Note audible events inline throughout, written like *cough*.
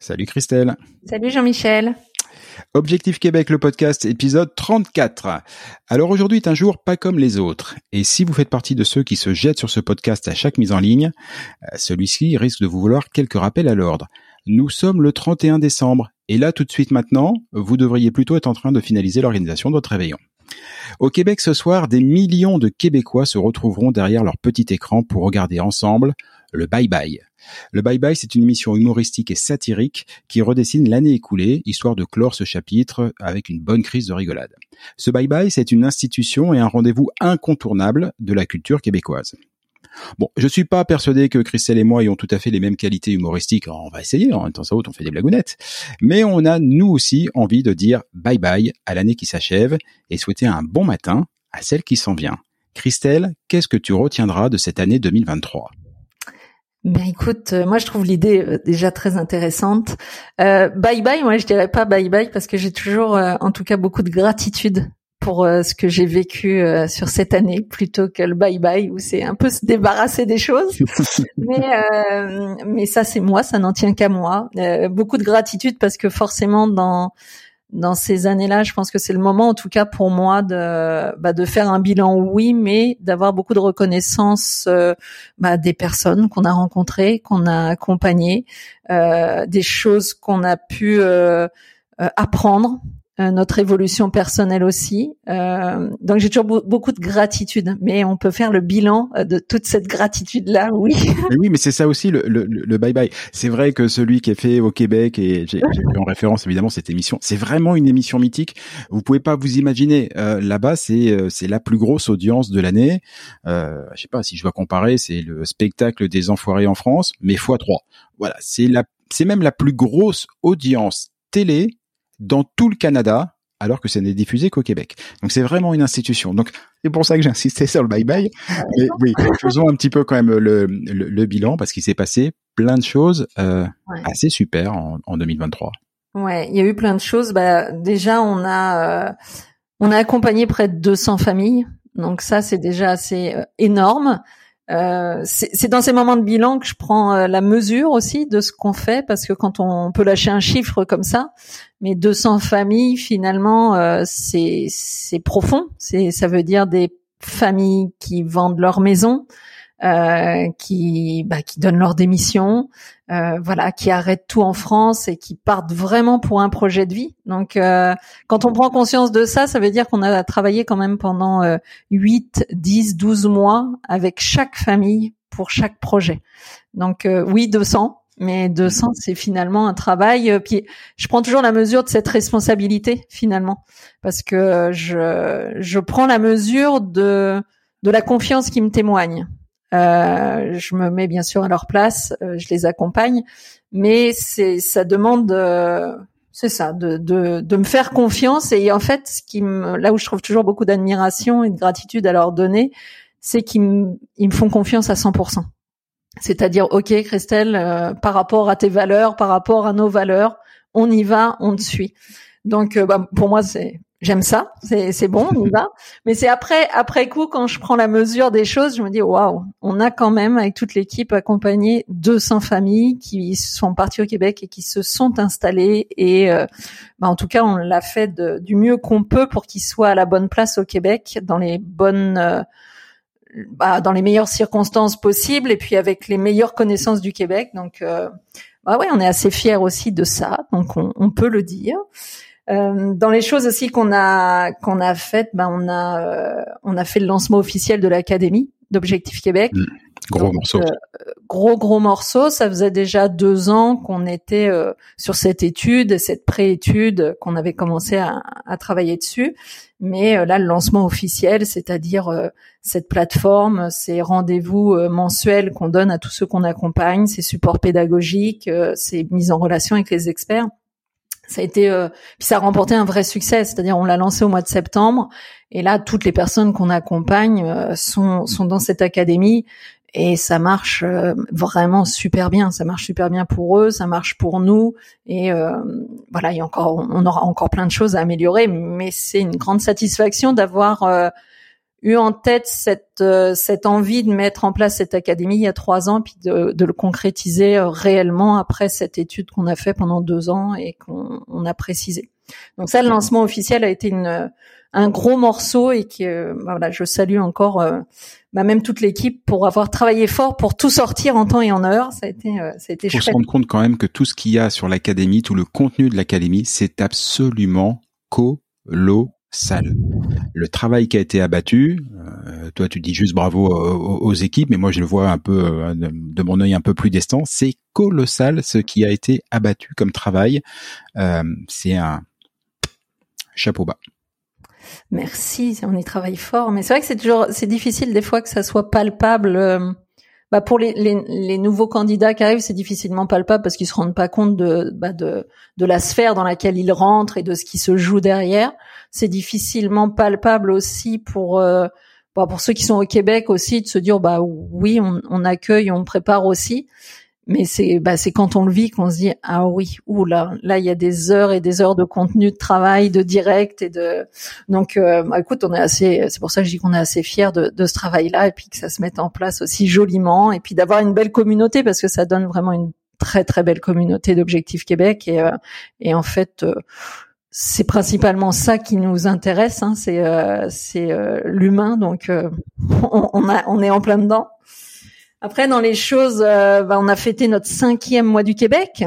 Salut Christelle. Salut Jean-Michel. Objectif Québec, le podcast, épisode 34. Alors aujourd'hui est un jour pas comme les autres. Et si vous faites partie de ceux qui se jettent sur ce podcast à chaque mise en ligne, euh, celui-ci risque de vous vouloir quelques rappels à l'ordre. Nous sommes le 31 décembre. Et là, tout de suite maintenant, vous devriez plutôt être en train de finaliser l'organisation de votre réveillon. Au Québec ce soir, des millions de Québécois se retrouveront derrière leur petit écran pour regarder ensemble le Bye Bye. Le Bye Bye, c'est une émission humoristique et satirique qui redessine l'année écoulée, histoire de clore ce chapitre avec une bonne crise de rigolade. Ce Bye Bye, c'est une institution et un rendez-vous incontournable de la culture québécoise. Bon, je suis pas persuadé que Christelle et moi ayons tout à fait les mêmes qualités humoristiques. On va essayer, en même temps ça on fait des blagounettes. Mais on a nous aussi envie de dire bye bye à l'année qui s'achève et souhaiter un bon matin à celle qui s'en vient. Christelle, qu'est-ce que tu retiendras de cette année 2023 ben écoute, euh, moi je trouve l'idée euh, déjà très intéressante. Euh, bye bye, moi je dirais pas bye bye parce que j'ai toujours, en tout cas, beaucoup de gratitude pour ce que j'ai vécu sur cette année plutôt que le bye bye où c'est un peu se débarrasser des choses. *laughs* mais mais ça c'est moi, ça n'en tient qu'à moi. beaucoup de gratitude parce que forcément dans dans ces années-là, je pense que c'est le moment, en tout cas pour moi, de, bah, faire un bilan, oui, mais d'avoir beaucoup de reconnaissance euh, bah, des personnes qu'on a rencontrées, qu'on a accompagnées, euh, des choses qu'on a pu euh, apprendre notre évolution personnelle aussi. Euh, donc j'ai toujours beaucoup de gratitude, mais on peut faire le bilan euh, de toute cette gratitude-là, *laughs* oui. oui, mais c'est ça aussi le, le, le bye bye. C'est vrai que celui qui est fait au Québec et j'ai en référence évidemment cette émission, c'est vraiment une émission mythique. Vous pouvez pas vous imaginer. Euh, Là-bas, c'est c'est la plus grosse audience de l'année. Euh, je sais pas si je dois comparer, c'est le spectacle des enfoirés en France, mais fois trois. Voilà, c'est la c'est même la plus grosse audience télé dans tout le Canada, alors que ça n'est diffusé qu'au Québec. Donc c'est vraiment une institution. Donc c'est pour ça que j'insistais sur le bye-bye. Mais oui, faisons un petit peu quand même le, le, bilan parce qu'il s'est passé plein de choses euh, assez super en, en 2023. Ouais, il y a eu plein de choses. Bah, déjà, on a euh, on a accompagné près de 200 familles. Donc ça, c'est déjà assez euh, énorme. Euh, c'est dans ces moments de bilan que je prends euh, la mesure aussi de ce qu'on fait parce que quand on, peut lâcher un chiffre comme ça, mais 200 familles finalement euh, c'est profond, c'est ça veut dire des familles qui vendent leur maison, euh, qui bah, qui donnent leur démission, euh, voilà, qui arrêtent tout en France et qui partent vraiment pour un projet de vie. Donc, euh, quand on prend conscience de ça, ça veut dire qu'on a travaillé quand même pendant euh, 8, 10, 12 mois avec chaque famille pour chaque projet. Donc, euh, oui, 200, mais 200, c'est finalement un travail. Euh, puis, je prends toujours la mesure de cette responsabilité finalement, parce que je je prends la mesure de de la confiance qui me témoigne. Euh, je me mets bien sûr à leur place, euh, je les accompagne, mais c'est ça demande, euh, c'est ça, de, de, de me faire confiance. Et en fait, ce qui me, là où je trouve toujours beaucoup d'admiration et de gratitude à leur donner, c'est qu'ils me, ils me font confiance à 100%. C'est-à-dire, ok, Christelle, euh, par rapport à tes valeurs, par rapport à nos valeurs, on y va, on te suit. Donc, bah, pour moi, c'est j'aime ça, c'est bon, on y va. Mais c'est après après coup quand je prends la mesure des choses, je me dis waouh, on a quand même avec toute l'équipe accompagné 200 familles qui sont parties au Québec et qui se sont installées et euh, bah, en tout cas on l'a fait du mieux qu'on peut pour qu'ils soient à la bonne place au Québec dans les bonnes euh, bah, dans les meilleures circonstances possibles et puis avec les meilleures connaissances du Québec. Donc euh, bah ouais, on est assez fiers aussi de ça, donc on, on peut le dire. Euh, dans les choses aussi qu'on a qu'on a faites, ben on a euh, on a fait le lancement officiel de l'académie d'Objectif Québec. Mmh. Gros morceau. Euh, gros gros morceau. Ça faisait déjà deux ans qu'on était euh, sur cette étude, cette pré-étude, qu'on avait commencé à, à, travailler dessus. Mais là, le lancement officiel, c'est-à-dire cette plateforme, ces rendez-vous mensuels qu'on donne à tous ceux qu'on accompagne, ces supports pédagogiques, ces mises en relation avec les experts ça a été euh, puis ça a remporté un vrai succès c'est-à-dire on l'a lancé au mois de septembre et là toutes les personnes qu'on accompagne euh, sont sont dans cette académie et ça marche euh, vraiment super bien. Ça marche super bien pour eux ça marche pour nous et voilà il y a encore on aura encore plein de choses à améliorer mais c'est une grande satisfaction d'avoir eu en tête cette euh, cette envie de mettre en place cette académie il y a trois ans, puis de, de le concrétiser euh, réellement après cette étude qu'on a fait pendant deux ans et qu'on on a précisé. Donc ça, le lancement officiel a été une un gros morceau et que bah voilà, je salue encore euh, bah même toute l'équipe pour avoir travaillé fort pour tout sortir en temps et en heure. Ça a été ça a été Faut se rendre compte quand même que tout ce qu'il y a sur l'académie, tout le contenu de l'académie, c'est absolument colo sale. Le travail qui a été abattu, euh, toi tu dis juste bravo aux, équipes, mais moi je le vois un peu euh, de, mon œil un peu plus distant, c'est colossal ce qui a été abattu comme travail. Euh, c'est un chapeau bas. Merci, on y travaille fort, mais c'est vrai que c'est toujours c'est difficile des fois que ça soit palpable bah pour les, les, les, nouveaux candidats qui arrivent, c'est difficilement palpable parce qu'ils se rendent pas compte de, bah de, de la sphère dans laquelle ils rentrent et de ce qui se joue derrière. C'est difficilement palpable aussi pour euh, bah pour ceux qui sont au Québec aussi de se dire bah oui on, on accueille, on prépare aussi. Mais c'est bah, c'est quand on le vit qu'on se dit ah oui ou là là il y a des heures et des heures de contenu de travail de direct et de donc euh, bah, écoute on est assez c'est pour ça que je dis qu'on est assez fier de, de ce travail là et puis que ça se mette en place aussi joliment et puis d'avoir une belle communauté parce que ça donne vraiment une très très belle communauté d'Objectif Québec et euh, et en fait euh, c'est principalement ça qui nous intéresse, hein, c'est c'est l'humain, donc *laughs* on, on, a, on est en plein dedans. Après, dans les choses, euh, bah, on a fêté notre cinquième mois du Québec.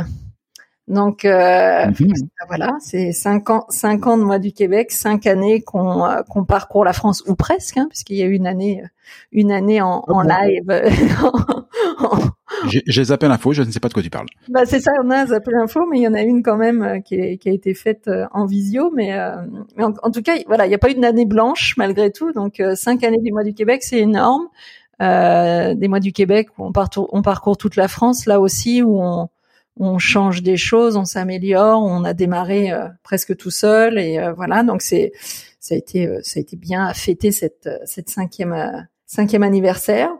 Donc euh, mhm. voilà, c'est cinq ans, cinq ans de mois du Québec, cinq années qu'on euh, qu'on parcourt la France ou presque, hein, puisqu'il y a eu une année, une année en, en live. *laughs* J'ai zappé l'info, je ne sais pas de quoi tu parles. Bah c'est ça, on a zappé l'info, mais il y en a une quand même qui, qui a été faite en visio, mais, mais en, tout cas, voilà, il n'y a pas eu une année blanche malgré tout. Donc cinq années du mois du Québec, c'est énorme. Euh, des mois du Québec où on, on, parcourt toute la France, là aussi où on, on change des choses, on s'améliore, on a démarré euh, presque tout seul et euh, voilà. Donc c'est ça a été ça a été bien à fêter cette cette cinquième cinquième anniversaire.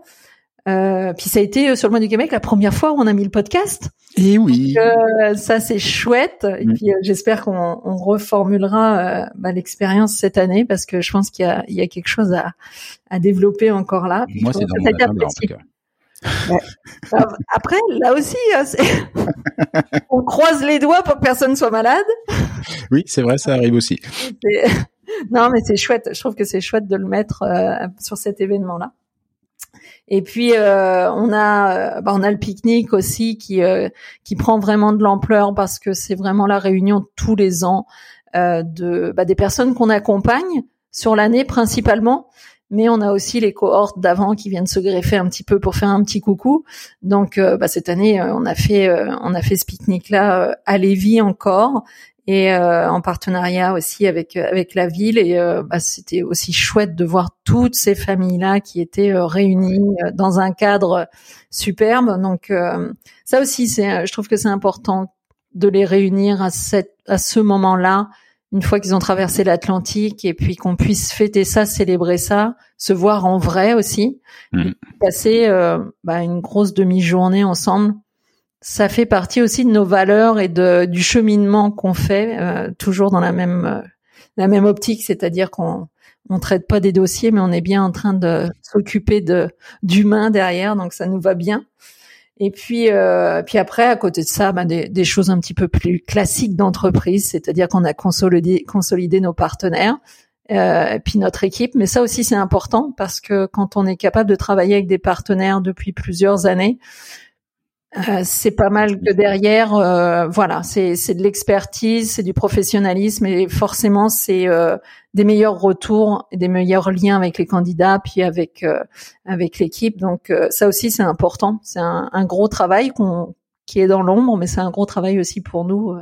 Euh, puis ça a été sur le mois du Québec la première fois où on a mis le podcast. Et oui. Donc, ça c'est chouette. Et mm. puis j'espère qu'on on reformulera bah, l'expérience cette année parce que je pense qu'il y a, il y a quelque chose à, à développer encore là. Moi c'est dans mon en tout cas. Après, là aussi, hein, *laughs* on croise les doigts pour que personne soit malade. Oui, c'est vrai, ça arrive aussi. *laughs* Non, mais c'est chouette. Je trouve que c'est chouette de le mettre euh, sur cet événement-là. Et puis euh, on a euh, bah, on a le pique-nique aussi qui qui prend vraiment de l'ampleur parce que c'est vraiment la réunion tous les ans de bah, des personnes qu'on accompagne sur l'année principalement mais on a aussi les cohortes d'avant qui viennent se greffer un petit peu pour faire un petit coucou. Donc euh, bah, cette année, euh, on a fait euh, on a fait ce pique-nique là à Lévis encore et en partenariat aussi avec avec la ville et bah, c'était aussi chouette de voir toutes ces familles là qui étaient réunies dans un cadre superbe. Donc ça aussi c'est je trouve que c'est important de les réunir à cette à ce moment-là une fois qu'ils ont traversé l'Atlantique et puis qu'on puisse fêter ça, célébrer ça, se voir en vrai aussi, mmh. passer euh, bah, une grosse demi-journée ensemble, ça fait partie aussi de nos valeurs et de, du cheminement qu'on fait, euh, toujours dans la même euh, la même optique, c'est-à-dire qu'on on traite pas des dossiers, mais on est bien en train de s'occuper de d'humains derrière, donc ça nous va bien. Et puis, euh, puis après, à côté de ça, bah, des, des, choses un petit peu plus classiques d'entreprise, c'est-à-dire qu'on a consolidé, consolidé nos partenaires, euh, puis notre équipe. Mais ça aussi, c'est important parce que quand on est capable de travailler avec des partenaires depuis plusieurs années, euh, c'est pas mal que derrière, euh, voilà, c'est de l'expertise, c'est du professionnalisme et forcément c'est euh, des meilleurs retours, et des meilleurs liens avec les candidats, puis avec euh, avec l'équipe. Donc ça aussi c'est important. C'est un, un, gros travail qui est dans l'ombre, mais c'est un gros travail aussi pour nous.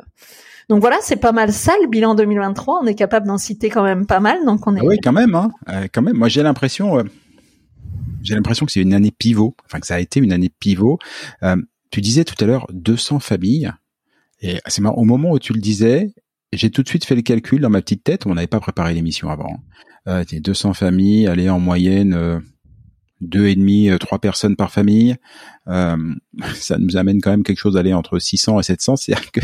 Donc voilà, c'est pas mal ça le bilan 2023. On est capable d'en citer quand même pas mal. Donc on est. Ah oui, quand même, hein. quand même. Moi j'ai l'impression. j'ai l'impression que c'est une année pivot, enfin que ça a été une année pivot. Tu disais tout à l'heure 200 familles. Et c'est marrant, au moment où tu le disais, j'ai tout de suite fait le calcul dans ma petite tête. On n'avait pas préparé l'émission avant. Euh, 200 familles, aller en moyenne euh, deux et demi, euh, trois personnes par famille. Euh, *laughs* ça nous amène quand même quelque chose d'aller entre 600 et 700. C'est-à-dire que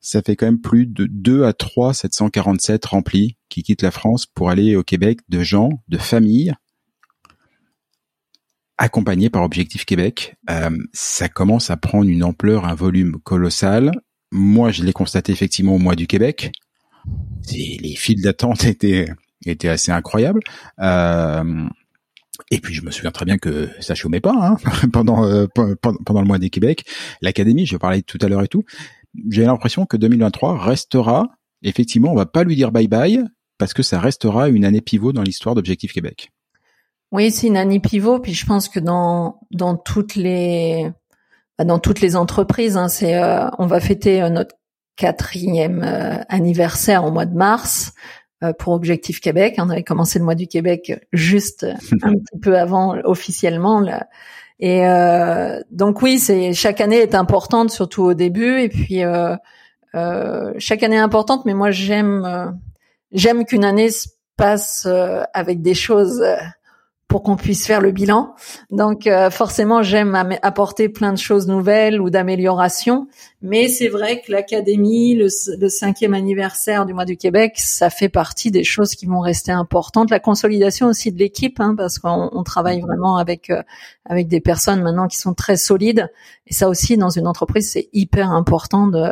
ça fait quand même plus de 2 à 3 747 remplis qui quittent la France pour aller au Québec de gens, de familles accompagné par Objectif Québec. Euh, ça commence à prendre une ampleur, un volume colossal. Moi, je l'ai constaté effectivement au mois du Québec. Les files d'attente *laughs* étaient, étaient assez incroyables. Euh, et puis je me souviens très bien que ça chômait pas hein, *laughs* pendant, euh, pendant le mois du Québec. L'académie, je parlais tout à l'heure et tout. J'ai l'impression que 2023 restera. Effectivement, on va pas lui dire bye bye parce que ça restera une année pivot dans l'histoire d'Objectif Québec. Oui, c'est une année pivot. Puis je pense que dans dans toutes les bah, dans toutes les entreprises, hein, c'est euh, on va fêter euh, notre quatrième euh, anniversaire au mois de mars pour Objectif Québec. On avait commencé le mois du Québec juste *laughs* un petit peu avant officiellement. Là. Et donc oui, c'est chaque année est importante, surtout au début. Et puis chaque année est importante, mais moi j'aime j'aime qu'une année se passe avec des choses pour qu'on puisse faire le bilan. Donc euh, forcément, j'aime apporter plein de choses nouvelles ou d'améliorations, mais c'est vrai que l'académie, le, cinquième anniversaire du mois du Québec, ça fait partie des choses qui vont rester importantes. La consolidation aussi de l'équipe, hein, parce qu'on travaille vraiment avec euh, avec des personnes maintenant qui sont très solides. Et ça aussi, dans une entreprise, c'est hyper important. De,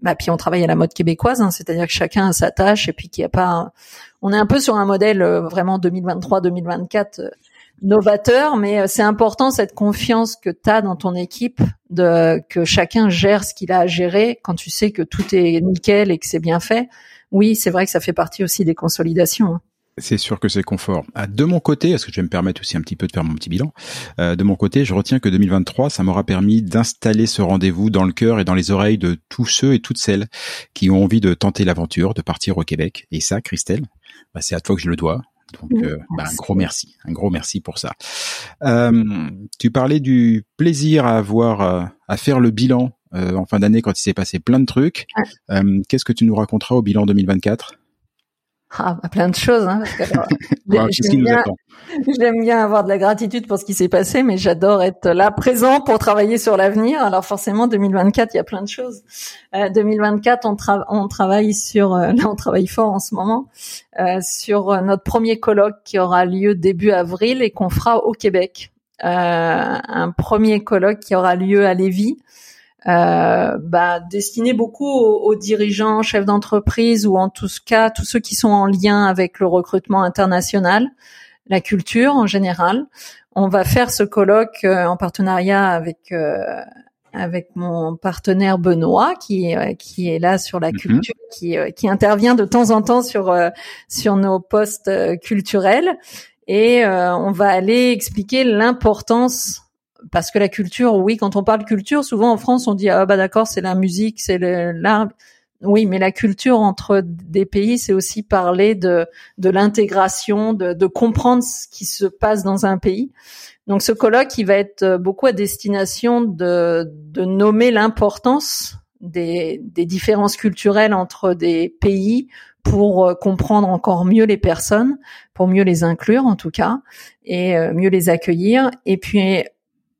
bah, puis on travaille à la mode québécoise, hein, c'est-à-dire que chacun a sa tâche et puis qu'il n'y a pas on est un peu sur un modèle euh, vraiment 2023-2024 euh, novateur, mais euh, c'est important cette confiance que tu as dans ton équipe, de que chacun gère ce qu'il a à gérer quand tu sais que tout est nickel et que c'est bien fait. Oui, c'est vrai que ça fait partie aussi des consolidations. Hein. C'est sûr que c'est confort. Ah, de mon côté, est-ce que je vais me permettre aussi un petit peu de faire mon petit bilan? De mon côté, je retiens que 2023, ça m'aura permis d'installer ce rendez-vous dans le cœur et dans les oreilles de tous ceux et toutes celles qui ont envie de tenter l'aventure, de partir au Québec. Et ça, Christelle, bah, c'est à toi que je le dois. Donc, euh, bah, un gros merci, un gros merci pour ça. Euh, tu parlais du plaisir à avoir euh, à faire le bilan en fin d'année quand il s'est passé plein de trucs. Qu'est-ce que tu nous raconteras au bilan 2024 ah, bah, plein de choses. Hein, *laughs* J'aime bien avoir de la gratitude pour ce qui s'est passé, mais j'adore être là présent pour travailler sur l'avenir. Alors forcément, 2024, il y a plein de choses. Euh, 2024, on, on travaille sur, euh, *laughs* là, on travaille fort en ce moment euh, sur notre premier colloque qui aura lieu début avril et qu'on fera au Québec. Euh, un premier colloque qui aura lieu à Lévis euh, bah, destiné beaucoup aux, dirigeants, chefs d'entreprise ou en tout cas tous ceux qui sont en lien avec le recrutement international, la culture en général. On va faire ce colloque euh, en partenariat avec euh, avec mon partenaire Benoît qui euh, qui est là sur la mhm. culture, qui qui intervient de temps en temps sur sur nos postes culturels et on va aller expliquer l'importance parce que la culture, oui, quand on parle culture, souvent en France, on dit ah bah d'accord, c'est la musique, c'est l'art. Oui, mais la culture entre des pays, c'est aussi parler de de l'intégration, de, de comprendre ce qui se passe dans un pays. Donc ce colloque, il va être beaucoup à destination de de nommer l'importance des, des différences culturelles entre des pays pour comprendre encore mieux les personnes, pour mieux les inclure en tout cas, et euh, mieux les accueillir. Et puis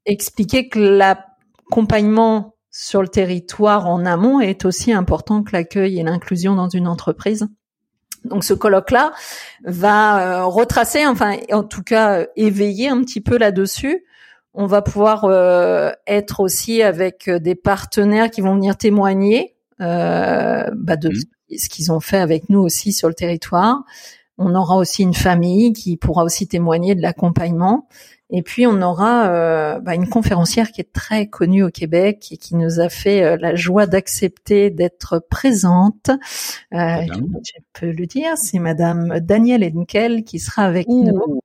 expliquer que l'accompagnement sur le territoire en amont est aussi important que l'accueil et l'inclusion dans une entreprise. Donc ce colloque-là va retracer, enfin en tout cas éveiller un petit peu là-dessus. On va pouvoir être aussi avec des partenaires qui vont venir témoigner bah, de mmh. ce qu'ils ont fait avec nous aussi sur le territoire. On aura aussi une famille qui pourra aussi témoigner de l'accompagnement. Et puis on aura euh, bah, une conférencière qui est très connue au Québec et qui nous a fait euh, la joie d'accepter d'être présente. Euh, je peux le dire, c'est Madame Danielle Henkel qui sera avec nous.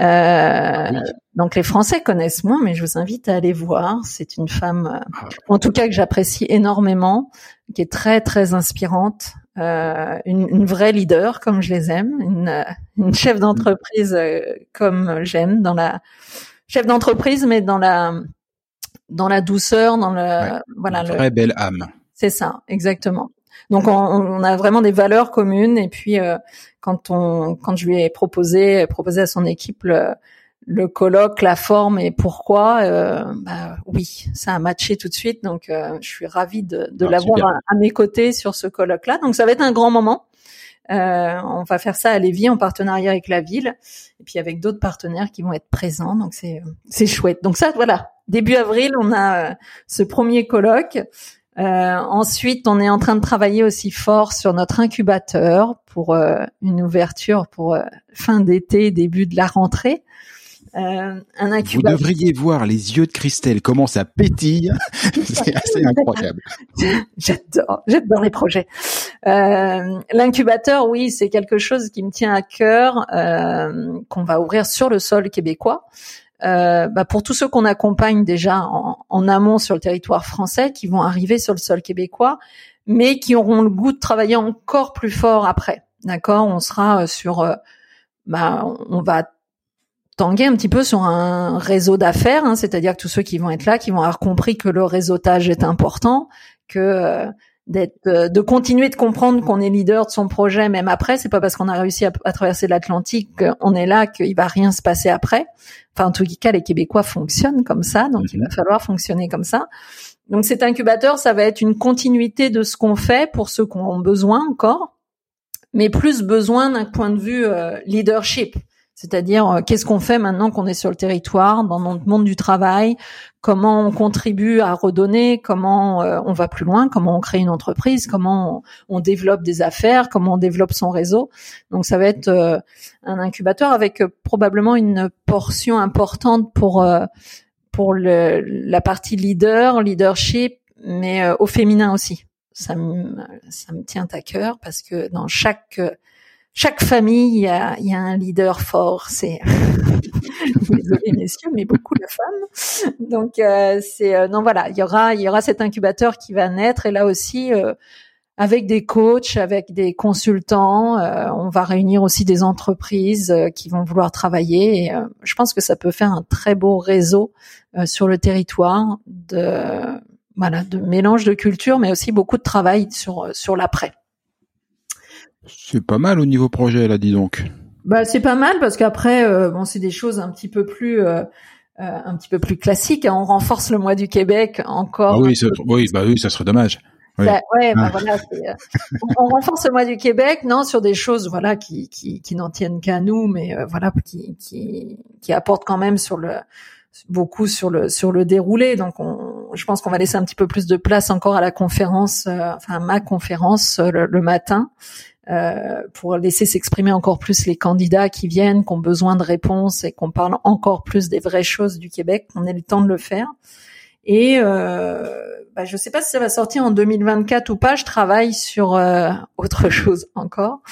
Euh, donc les Français connaissent moins, mais je vous invite à aller voir. C'est une femme, ah. en tout cas que j'apprécie énormément, qui est très très inspirante, euh, une, une, vraie leader comme je les aime, une, une chef d'entreprise euh, comme j'aime dans la chef d'entreprise, mais dans la dans la douceur, dans le voilà une très belle âme. C'est ça, exactement. Donc on, on, a vraiment des valeurs communes et puis euh, quand on quand je lui ai proposé proposé à son équipe le, le colloque, la forme et pourquoi, euh, bah, oui, ça a matché tout de suite. Donc, euh, je suis ravie de, de ah, l'avoir à, mes côtés sur ce colloque-là. Donc, ça va être un grand moment. Euh, on va faire ça à Lévis en partenariat avec la ville et puis avec d'autres partenaires qui vont être présents. Donc, c'est c'est chouette. Donc ça, voilà. Début avril, on a ce premier colloque. ensuite, on est en train de travailler aussi fort sur notre incubateur pour une ouverture pour fin d'été, début de la rentrée. Euh, un incubateur. Vous devriez voir les yeux de Christelle, comment ça pétille. *laughs* c'est assez incroyable. *laughs* j'adore, j'adore les projets. Euh, L'incubateur, oui, c'est quelque chose qui me tient à cœur, euh, qu'on va ouvrir sur le sol québécois. Euh, bah pour tous ceux qu'on accompagne déjà en, en, amont sur le territoire français, qui vont arriver sur le sol québécois, mais qui auront le goût de travailler encore plus fort après. D'accord? On sera sur, euh, bah, on va tanguer un petit peu sur un réseau d'affaires, hein, c'est-à-dire que tous ceux qui vont être là, qui vont avoir compris que le réseautage est important, que euh, d'être, euh, de continuer de comprendre qu'on est leader de son projet même après, c'est pas parce qu'on a réussi à, traverser l'Atlantique qu'on est là qu'il va rien se passer après. Enfin, en tout cas, les Québécois fonctionnent comme ça, donc il va falloir fonctionner comme ça. Donc cet incubateur, ça va être une continuité de ce qu'on fait pour ceux qui ont besoin encore, mais plus besoin d'un point de vue euh, leadership. C'est-à-dire, euh, qu'est-ce qu'on fait maintenant qu'on est sur le territoire, dans notre monde du travail? Comment on contribue à redonner? Comment euh, on va plus loin? Comment on crée une entreprise? Comment on, développe des affaires? Comment on développe son réseau? Donc, ça va être euh, un incubateur avec probablement une portion importante pour pour la partie leader, leadership, mais au féminin aussi. Ça me, ça me tient à cœur parce que dans chaque chaque famille, il y a, y a un leader fort. C'est *laughs* désolé messieurs, mais beaucoup de femmes. Donc euh, c'est euh, non voilà, il y aura il y aura cet incubateur qui va naître et là aussi euh, avec des coachs, avec des consultants, on va réunir aussi des entreprises qui vont vouloir travailler. Et, je pense que ça peut faire un très beau réseau sur le territoire de voilà de mélange de culture, mais aussi beaucoup de travail sur sur l'après. C'est pas mal au niveau projet là, dis donc. Bah c'est pas mal parce qu'après euh, bon c'est des choses un petit peu plus euh, euh, un petit peu plus classiques. Hein. On renforce le mois du Québec encore. Ah oui, oui, bah oui, ça serait dommage. Oui. Ouais, bah, ah. voilà, on, renforce le mois du Québec, non, sur des choses, voilà, qui qui, qui n'en tiennent qu'à nous, mais voilà, qui qui qui apportent quand même sur le beaucoup sur le sur le déroulé. Donc, on, je pense qu'on va laisser un petit peu plus de place encore à la conférence, enfin à ma conférence le matin. Euh, pour laisser s'exprimer encore plus les candidats qui viennent, qui ont besoin de réponses et qu'on parle encore plus des vraies choses du Québec, qu'on ait le temps de le faire. Et euh, bah, je ne sais pas si ça va sortir en 2024 ou pas. Je travaille sur euh, autre *laughs* chose encore.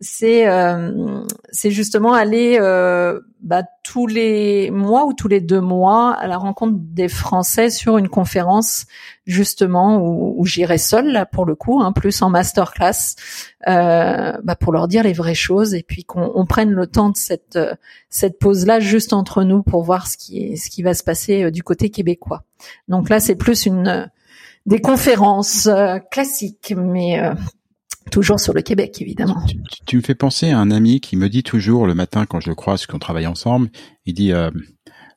C'est euh, c'est justement aller euh, bah, tous les mois ou tous les deux mois à la rencontre des Français sur une conférence justement où, où j'irai seule là pour le coup, hein, plus en masterclass, euh, bah, pour leur dire les vraies choses et puis qu'on prenne le temps de cette cette pause là juste entre nous pour voir ce qui ce qui va se passer du côté québécois. Donc là c'est plus une des conférences euh, classiques, mais euh, toujours sur le Québec, évidemment. Tu, me fais penser à un ami qui me dit toujours le matin quand je le croise, qu'on travaille ensemble, il dit euh,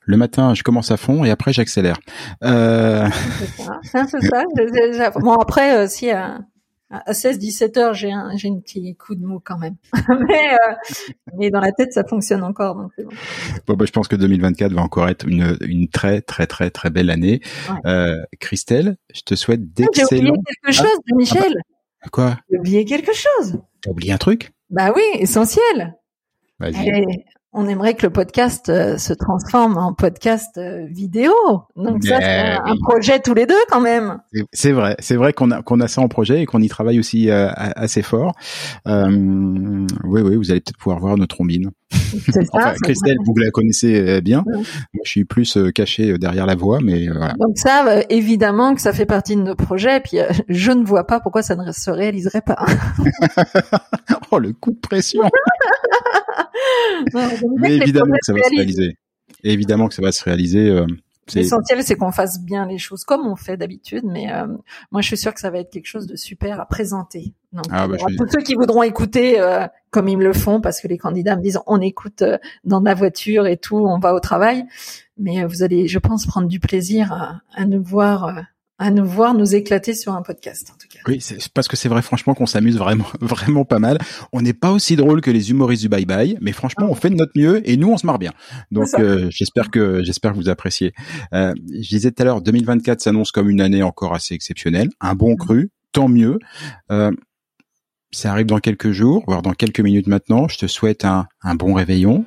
le matin, je commence à fond et après j'accélère. C'est ça. C'est ça. Bon après, si à 16-17 heures, j'ai un, j'ai un petit coup de mou quand même. *laughs* mais, euh, mais dans la tête, ça fonctionne encore. Donc bon. bon bah, je pense que 2024 va encore être une, une très très très très belle année. Ouais. Euh, Christelle, je te souhaite d'excellents. J'ai oublié quelque chose, de Michel. Ah bah, quoi J'ai oublié quelque chose? T'as oublié un truc? Bah oui, essentiel. Vas-y on aimerait que le podcast euh, se transforme en podcast euh, vidéo. Donc ça, c'est un, un, projet tous les deux quand même. C'est vrai, c'est vrai qu'on a qu'on a ça en projet et qu'on y travaille aussi euh, assez fort. oui, oui, vous allez peut-être pouvoir voir nos trombines. C'est ça. enfin, Christelle, vous la connaissez bien. Ouais. Moi, je suis plus caché derrière la voix, mais voilà. Donc ça, évidemment que ça fait partie de nos projets. Puis je ne vois pas pourquoi ça ne se réaliserait pas. *laughs* oh, le coup de pression. Mais évidemment que ça va se réaliser. Et évidemment que ça va se réaliser. Euh, L'essentiel, c'est qu'on fasse bien les choses comme on fait d'habitude, mais euh, moi, je suis sûre que ça va être quelque chose de super à présenter. Donc, ah, bah, tous ceux qui voudront écouter euh, comme ils me le font, parce que les candidats me disent on écoute euh, dans la voiture et tout, on va au travail, mais euh, vous allez, je pense, prendre du plaisir à, à nous voir à nous voir nous éclater sur un podcast en tout cas. Oui, c'est parce que c'est vrai franchement qu'on s'amuse vraiment *laughs* vraiment pas mal. On n'est pas aussi drôle que les humoristes du bye bye, mais franchement on fait de notre mieux et nous on se marre bien. Donc euh, j'espère que j'espère que vous appréciez. Euh, je disais tout à l'heure 2024 s'annonce comme une année encore assez exceptionnelle, un bon cru, tant mieux. Euh, ça arrive dans quelques jours, voire dans quelques minutes maintenant. Je te souhaite un, un bon réveillon.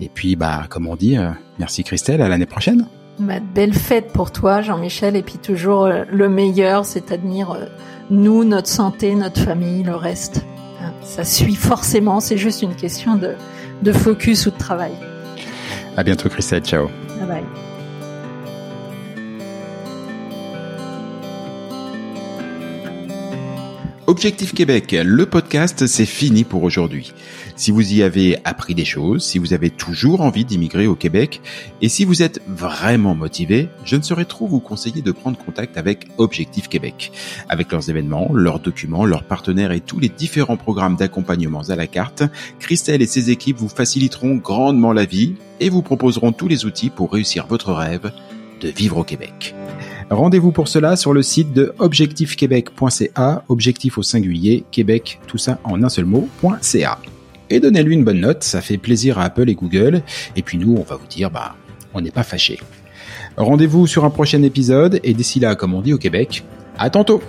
Et puis bah comme on dit, euh, merci Christelle, à l'année prochaine. Ma belle fête pour toi, Jean-Michel, et puis toujours euh, le meilleur, c'est-à-dire euh, nous, notre santé, notre famille, le reste. Hein, ça suit forcément, c'est juste une question de, de focus ou de travail. À bientôt, Christelle. Ciao. Bye bye. Objectif Québec, le podcast, c'est fini pour aujourd'hui. Si vous y avez appris des choses, si vous avez toujours envie d'immigrer au Québec, et si vous êtes vraiment motivé, je ne saurais trop vous conseiller de prendre contact avec Objectif Québec. Avec leurs événements, leurs documents, leurs partenaires et tous les différents programmes d'accompagnement à la carte, Christelle et ses équipes vous faciliteront grandement la vie et vous proposeront tous les outils pour réussir votre rêve de vivre au Québec. Rendez-vous pour cela sur le site de objectifquebec.ca, objectif au singulier, Québec, tout ça en un seul mot.ca. Et donnez-lui une bonne note, ça fait plaisir à Apple et Google. Et puis nous, on va vous dire, bah, on n'est pas fâchés. Rendez-vous sur un prochain épisode et d'ici là, comme on dit au Québec, à tantôt!